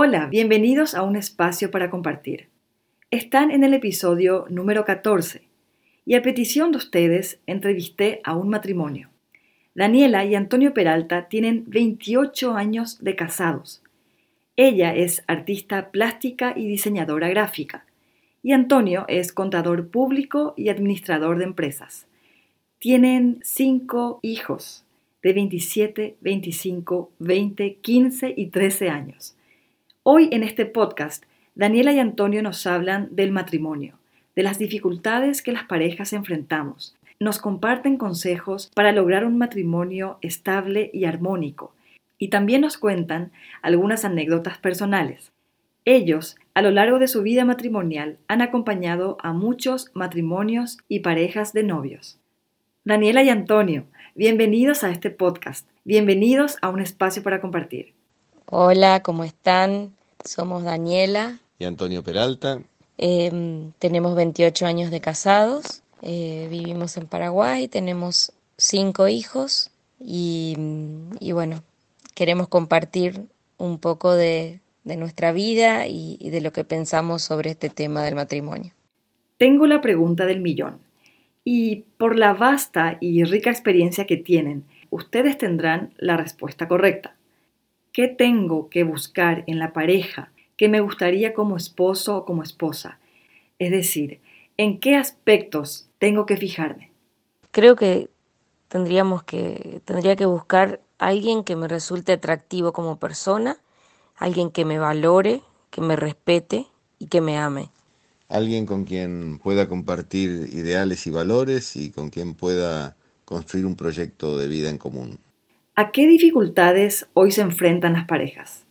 Hola, bienvenidos a un espacio para compartir. Están en el episodio número 14 y a petición de ustedes entrevisté a un matrimonio. Daniela y Antonio Peralta tienen 28 años de casados. Ella es artista plástica y diseñadora gráfica y Antonio es contador público y administrador de empresas. Tienen cinco hijos de 27, 25, 20, 15 y 13 años. Hoy en este podcast, Daniela y Antonio nos hablan del matrimonio, de las dificultades que las parejas enfrentamos. Nos comparten consejos para lograr un matrimonio estable y armónico. Y también nos cuentan algunas anécdotas personales. Ellos, a lo largo de su vida matrimonial, han acompañado a muchos matrimonios y parejas de novios. Daniela y Antonio, bienvenidos a este podcast. Bienvenidos a un espacio para compartir. Hola, ¿cómo están? Somos Daniela. Y Antonio Peralta. Em, tenemos 28 años de casados, eh, vivimos en Paraguay, tenemos cinco hijos y, y, bueno, queremos compartir un poco de, de nuestra vida y, y de lo que pensamos sobre este tema del matrimonio. Tengo la pregunta del millón y por la vasta y rica experiencia que tienen, ustedes tendrán la respuesta correcta. ¿Qué tengo que buscar en la pareja que me gustaría como esposo o como esposa? Es decir, ¿en qué aspectos tengo que fijarme? Creo que tendríamos que tendría que buscar alguien que me resulte atractivo como persona, alguien que me valore, que me respete y que me ame. Alguien con quien pueda compartir ideales y valores y con quien pueda construir un proyecto de vida en común. ¿A qué dificultades hoy se enfrentan las parejas?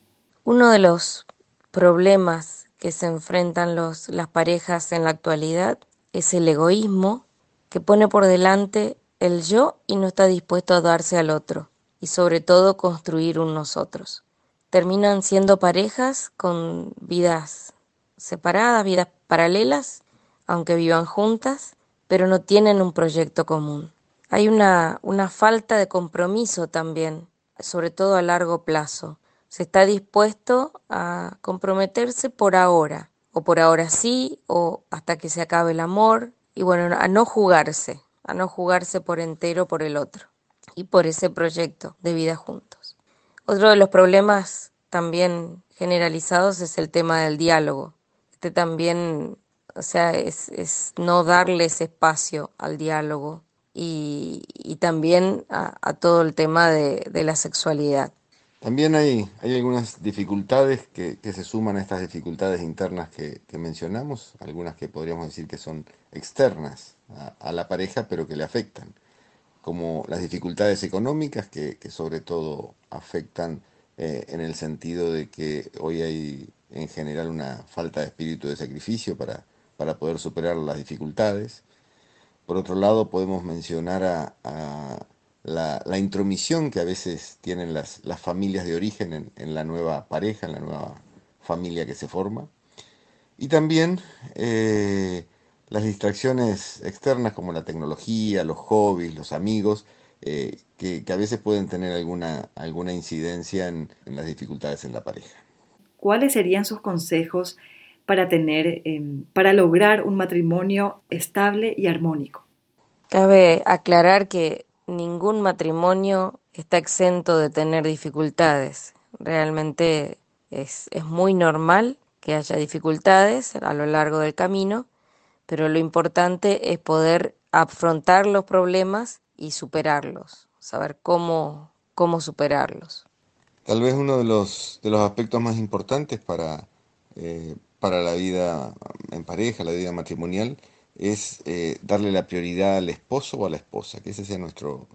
Uno de los problemas que se enfrentan los, las parejas en la actualidad es el egoísmo que pone por delante el yo y no está dispuesto a darse al otro y sobre todo construir un nosotros. Terminan siendo parejas con vidas separadas, vidas paralelas, aunque vivan juntas, pero no tienen un proyecto común. Hay una, una falta de compromiso también, sobre todo a largo plazo se está dispuesto a comprometerse por ahora, o por ahora sí, o hasta que se acabe el amor, y bueno, a no jugarse, a no jugarse por entero por el otro y por ese proyecto de vida juntos. Otro de los problemas también generalizados es el tema del diálogo. Este también, o sea, es, es no darles espacio al diálogo y, también a, todo el tema de, la sexualidad. También hay, algunas dificultades que, se suman a estas dificultades internas que, mencionamos, algunas que podríamos decir que son externas a, la pareja, pero que le afectan, como las dificultades económicas que, que sobre todo afectan eh, en el sentido de que hoy hay en general una falta de espíritu de sacrificio para, para poder superar las dificultades. Por otro lado, podemos mencionar la, la, intromisión que a veces tienen las, las familias de origen en, en, la nueva pareja, en la nueva familia que se forma. Y también eh, las distracciones externas como la tecnología, los hobbies, los amigos, eh, que, que, a veces pueden tener alguna, alguna incidencia en, en, las dificultades en la pareja. ¿Cuáles serían sus consejos para tener, eh, para lograr un matrimonio estable y armónico? Cabe aclarar que ningún matrimonio está exento de tener dificultades. Realmente es, es, muy normal que haya dificultades a lo largo del camino, pero lo importante es poder afrontar los problemas y superarlos, saber cómo, cómo superarlos. Tal vez uno de los, de los aspectos más importantes para, eh, para la vida en pareja, la vida matrimonial, es eh, darle la prioridad al esposo o a la esposa, que ese sea nuestro,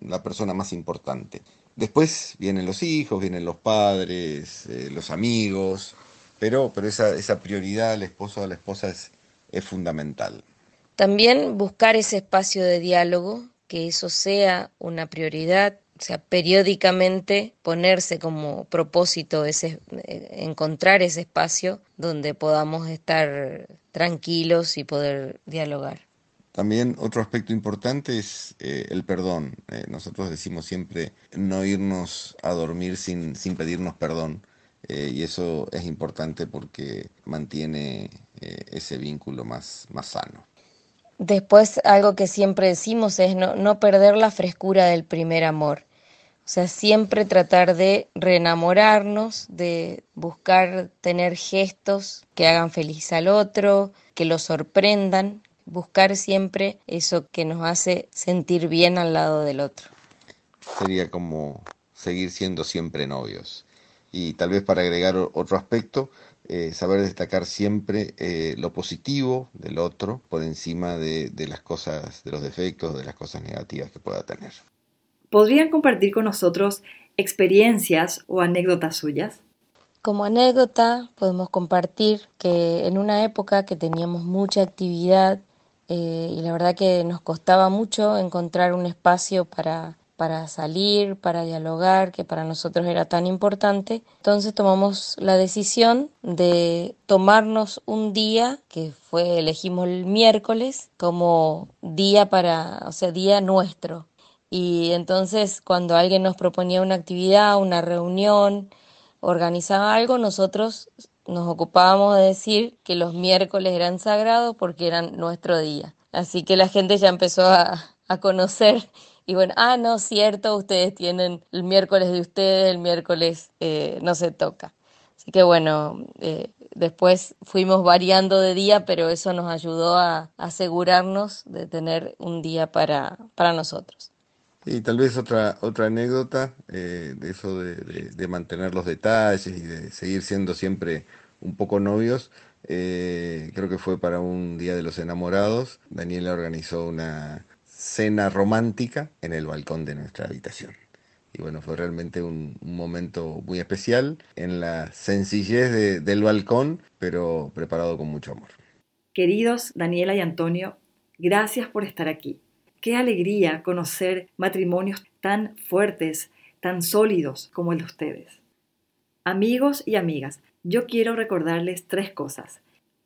la persona más importante. Después vienen los hijos, vienen los padres, eh, los amigos, pero, pero esa, esa prioridad al esposo o a la esposa es, es fundamental. También buscar ese espacio de diálogo, que eso sea una prioridad, o sea, periódicamente ponerse como propósito ese, eh, encontrar ese espacio donde podamos estar tranquilos y poder dialogar. También otro aspecto importante es eh, el perdón. Eh, nosotros decimos siempre no irnos a dormir sin, sin pedirnos perdón. y eso es importante porque mantiene ese vínculo más, más sano. Después algo que siempre decimos es no, no perder la frescura del primer amor. O sea, siempre tratar de reenamorarnos, de buscar tener gestos que hagan feliz al otro, que lo sorprendan, buscar siempre eso que nos hace sentir bien al lado del otro. Sería como seguir siendo siempre novios. Y tal vez para agregar otro aspecto, eh, saber destacar siempre eh, lo positivo del otro por encima de, de las cosas, de los defectos, de las cosas negativas que pueda tener. ¿Podrían compartir con nosotros experiencias o anécdotas suyas? Como anécdota podemos compartir que en una época que teníamos mucha actividad eh, y la verdad que nos costaba mucho encontrar un espacio para, para salir, para dialogar, que para nosotros era tan importante. Entonces tomamos la decisión de tomarnos un día, que fue, elegimos el miércoles, como día para, o sea, día nuestro. Y entonces cuando alguien nos proponía una actividad, una reunión, organizaba algo, nosotros nos ocupábamos de decir que los miércoles eran sagrados porque eran nuestro día. Así que la gente ya empezó a, conocer y bueno, ah, no, cierto, ustedes tienen el miércoles de ustedes, el miércoles eh, no se toca. Así que bueno, eh, después fuimos variando de día, pero eso nos ayudó a asegurarnos de tener un día para, para nosotros. Y tal vez otra, otra anécdota eh, de eso de, mantener los detalles y de seguir siendo siempre un poco novios. Eh, creo que fue para un Día de los Enamorados. Daniela organizó una cena romántica en el balcón de nuestra habitación. Y bueno, fue realmente un, momento muy especial en la sencillez del balcón, pero preparado con mucho amor. Queridos Daniela y Antonio, gracias por estar aquí. Qué alegría conocer matrimonios tan fuertes, tan sólidos como el de ustedes. Amigos y amigas, yo quiero recordarles tres cosas.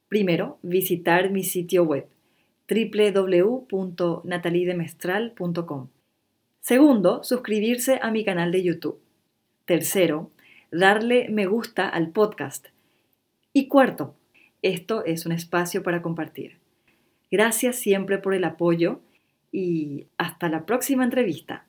Primero, visitar mi sitio web www.natalidemestral.com. Segundo, suscribirse a mi canal de YouTube. Tercero, darle me gusta al podcast. Y cuarto, esto es un espacio para compartir. Gracias siempre por el apoyo y hasta la próxima entrevista.